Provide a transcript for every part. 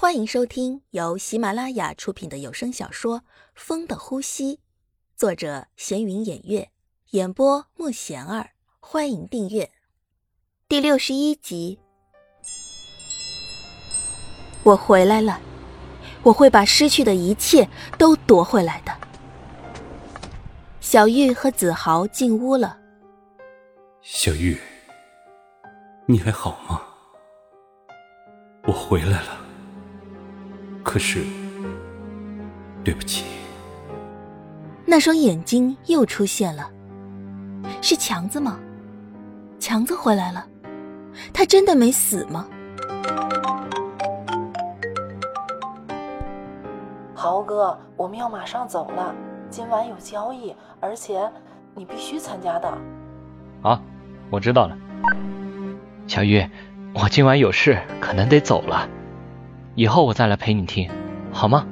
欢迎收听由喜马拉雅出品的有声小说《风的呼吸》，作者闲云掩月，演播莫贤儿。欢迎订阅第六十一集。我回来了，我会把失去的一切都夺回来的。小玉和子豪进屋了。小玉，你还好吗？我回来了。可是，对不起。那双眼睛又出现了，是强子吗？强子回来了，他真的没死吗？豪哥，我们要马上走了，今晚有交易，而且你必须参加的。好，我知道了。小玉，我今晚有事，可能得走了。以后我再来陪你听，好吗？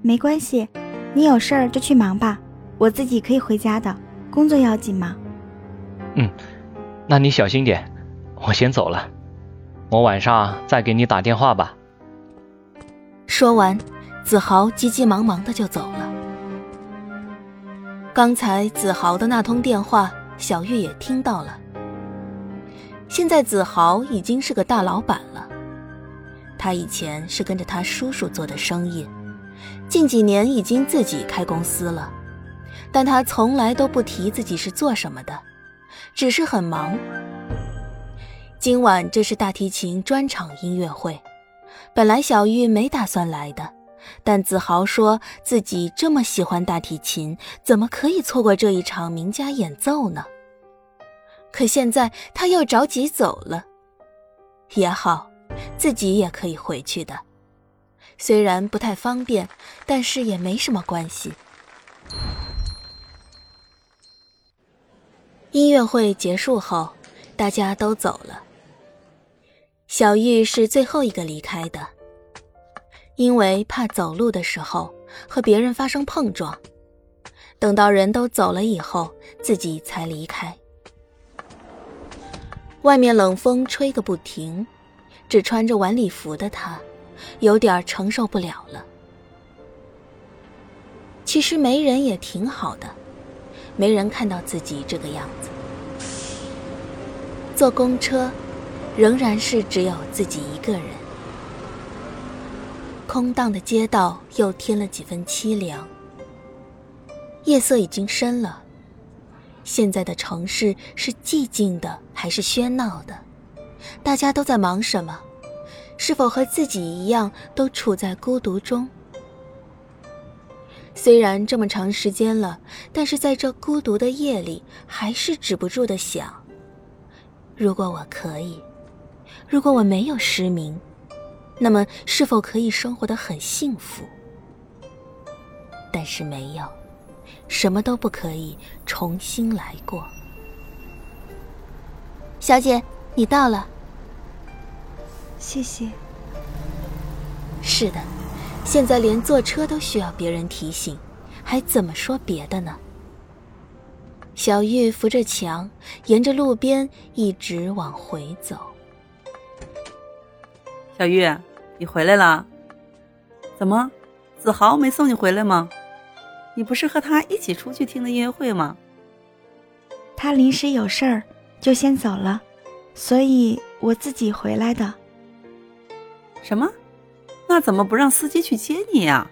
没关系，你有事儿就去忙吧，我自己可以回家的。工作要紧嘛。嗯，那你小心点，我先走了，我晚上再给你打电话吧。说完，子豪急急忙忙的就走了。刚才子豪的那通电话，小玉也听到了。现在子豪已经是个大老板了。他以前是跟着他叔叔做的生意，近几年已经自己开公司了，但他从来都不提自己是做什么的，只是很忙。今晚这是大提琴专场音乐会，本来小玉没打算来的，但子豪说自己这么喜欢大提琴，怎么可以错过这一场名家演奏呢？可现在他又着急走了，也好。自己也可以回去的，虽然不太方便，但是也没什么关系。音乐会结束后，大家都走了。小玉是最后一个离开的，因为怕走路的时候和别人发生碰撞。等到人都走了以后，自己才离开。外面冷风吹个不停。只穿着晚礼服的他，有点承受不了了。其实没人也挺好的，没人看到自己这个样子。坐公车，仍然是只有自己一个人。空荡的街道又添了几分凄凉。夜色已经深了，现在的城市是寂静的还是喧闹的？大家都在忙什么？是否和自己一样，都处在孤独中？虽然这么长时间了，但是在这孤独的夜里，还是止不住的想：如果我可以，如果我没有失明，那么是否可以生活的很幸福？但是没有，什么都不可以重新来过。小姐，你到了。谢谢。是的，现在连坐车都需要别人提醒，还怎么说别的呢？小玉扶着墙，沿着路边一直往回走。小玉，你回来了？怎么，子豪没送你回来吗？你不是和他一起出去听的音乐会吗？他临时有事儿，就先走了，所以我自己回来的。什么？那怎么不让司机去接你呀？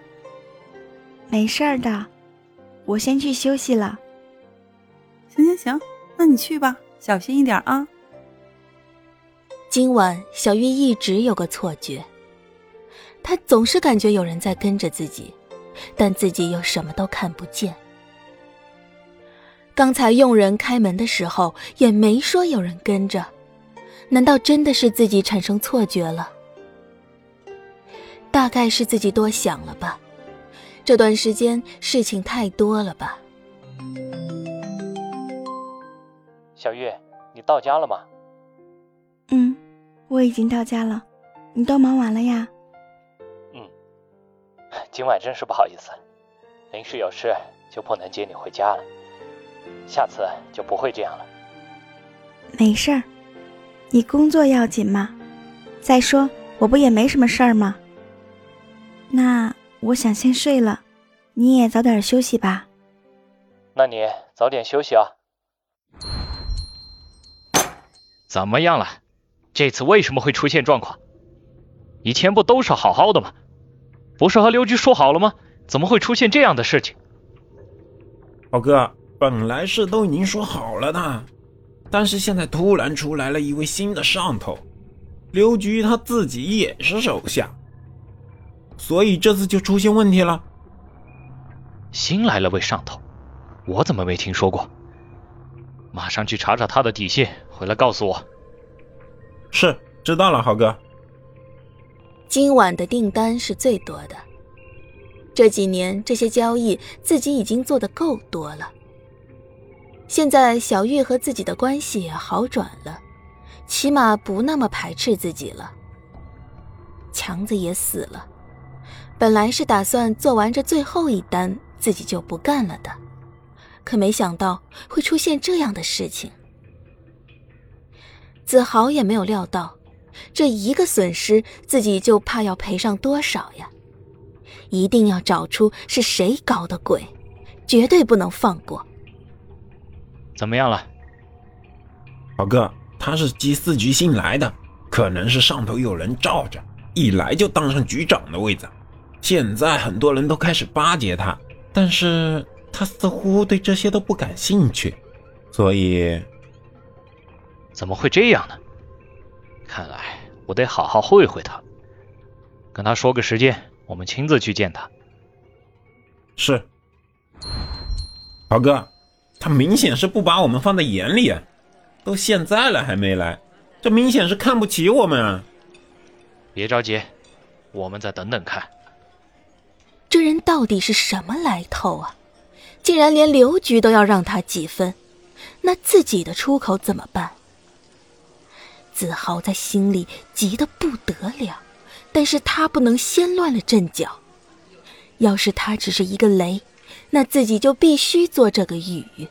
没事儿的，我先去休息了。行行行，那你去吧，小心一点啊。今晚小玉一直有个错觉，她总是感觉有人在跟着自己，但自己又什么都看不见。刚才佣人开门的时候也没说有人跟着，难道真的是自己产生错觉了？大概是自己多想了吧，这段时间事情太多了吧。小月，你到家了吗？嗯，我已经到家了。你都忙完了呀？嗯。今晚真是不好意思，临时有事就不能接你回家了。下次就不会这样了。没事儿，你工作要紧嘛。再说。我不也没什么事儿吗？那我想先睡了，你也早点休息吧。那你早点休息啊。怎么样了？这次为什么会出现状况？以前不都是好好的吗？不是和刘局说好了吗？怎么会出现这样的事情？宝哥，本来是都已经说好了的，但是现在突然出来了一位新的上头，刘局他自己也是手下，所以这次就出现问题了。新来了位上头，我怎么没听说过？马上去查查他的底细，回来告诉我。是，知道了，豪哥。今晚的订单是最多的。这几年这些交易自己已经做的够多了。现在小玉和自己的关系也好转了，起码不那么排斥自己了。强子也死了，本来是打算做完这最后一单自己就不干了的，可没想到会出现这样的事情。子豪也没有料到。这一个损失，自己就怕要赔上多少呀？一定要找出是谁搞的鬼，绝对不能放过。怎么样了，老哥？他是机四局新来的，可能是上头有人罩着，一来就当上局长的位子。现在很多人都开始巴结他，但是他似乎对这些都不感兴趣，所以怎么会这样呢？看来我得好好会会他，跟他说个时间，我们亲自去见他。是，豪哥，他明显是不把我们放在眼里啊！都现在了还没来，这明显是看不起我们啊！别着急，我们再等等看。这人到底是什么来头啊？竟然连刘局都要让他几分，那自己的出口怎么办？子豪在心里急得不得了，但是他不能先乱了阵脚。要是他只是一个雷，那自己就必须做这个雨。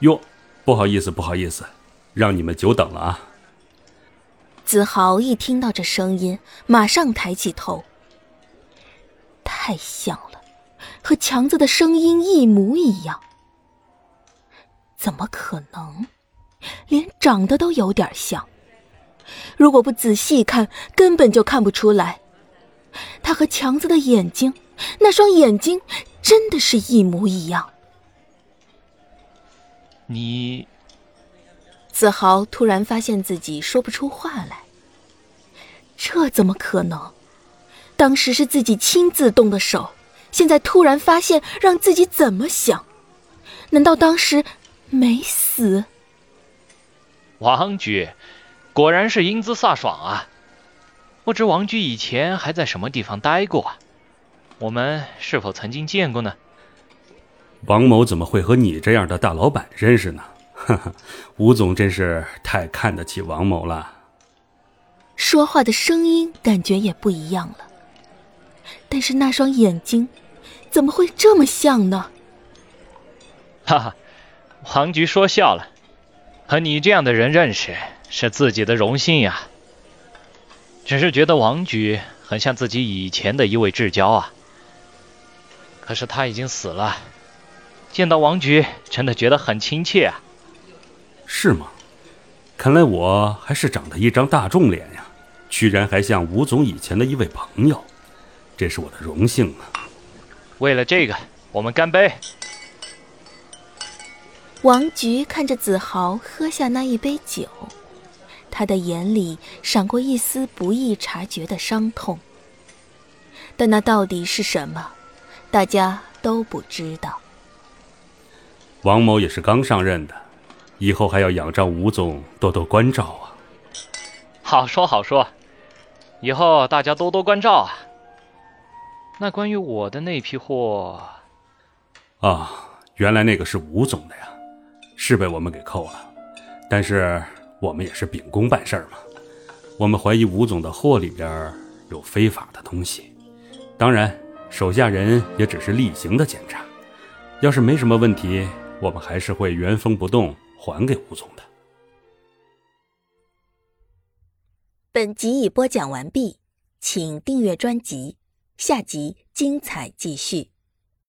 哟，不好意思，不好意思，让你们久等了啊。子豪一听到这声音，马上抬起头。太像了，和强子的声音一模一样。怎么可能？连长得都有点像，如果不仔细看，根本就看不出来。他和强子的眼睛，那双眼睛真的是一模一样。你，子豪突然发现自己说不出话来。这怎么可能？当时是自己亲自动的手，现在突然发现，让自己怎么想？难道当时没死？王局，果然是英姿飒爽啊！不知王局以前还在什么地方待过啊？我们是否曾经见过呢？王某怎么会和你这样的大老板认识呢？哈哈，吴总真是太看得起王某了。说话的声音感觉也不一样了，但是那双眼睛怎么会这么像呢？哈哈，王局说笑了。和你这样的人认识是自己的荣幸呀。只是觉得王局很像自己以前的一位至交啊。可是他已经死了，见到王局真的觉得很亲切啊。是吗？看来我还是长得一张大众脸呀，居然还像吴总以前的一位朋友，这是我的荣幸啊。为了这个，我们干杯。王菊看着子豪喝下那一杯酒，他的眼里闪过一丝不易察觉的伤痛。但那到底是什么，大家都不知道。王某也是刚上任的，以后还要仰仗吴总多多关照啊。好说好说，以后大家多多关照啊。那关于我的那批货，啊，原来那个是吴总的呀。是被我们给扣了，但是我们也是秉公办事儿嘛。我们怀疑吴总的货里边有非法的东西，当然手下人也只是例行的检查。要是没什么问题，我们还是会原封不动还给吴总的。本集已播讲完毕，请订阅专辑，下集精彩继续。